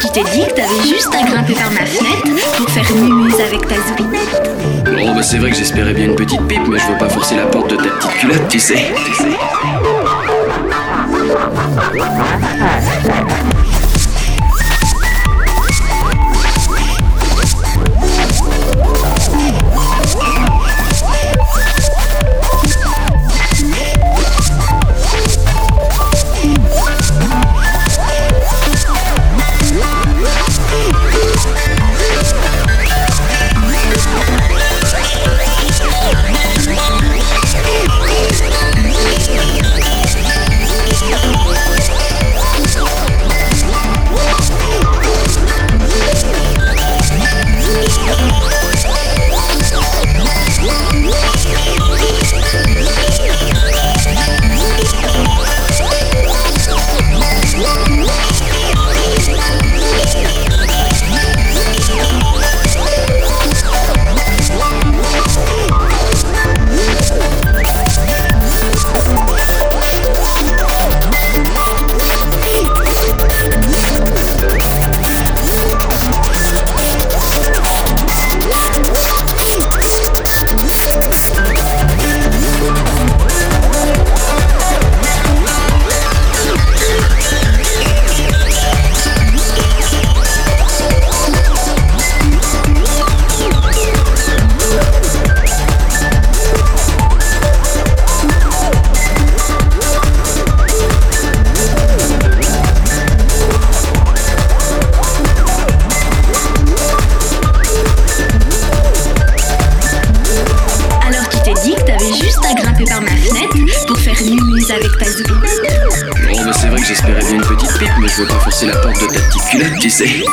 tu t'es dit que t'avais juste à grimper par ma fenêtre pour faire mumuse avec ta zoupinette Bon, bah c'est vrai que j'espérais bien une petite pipe, mais je veux pas forcer la porte de ta petite culotte, tu sais. Tu sais. Juste à grimper par ma fenêtre pour faire mumuse avec ta zoupinette Bon, bah c'est vrai que j'espérais bien une petite pipe, mais je veux pas forcer la porte de ta petite culotte. Tu sais.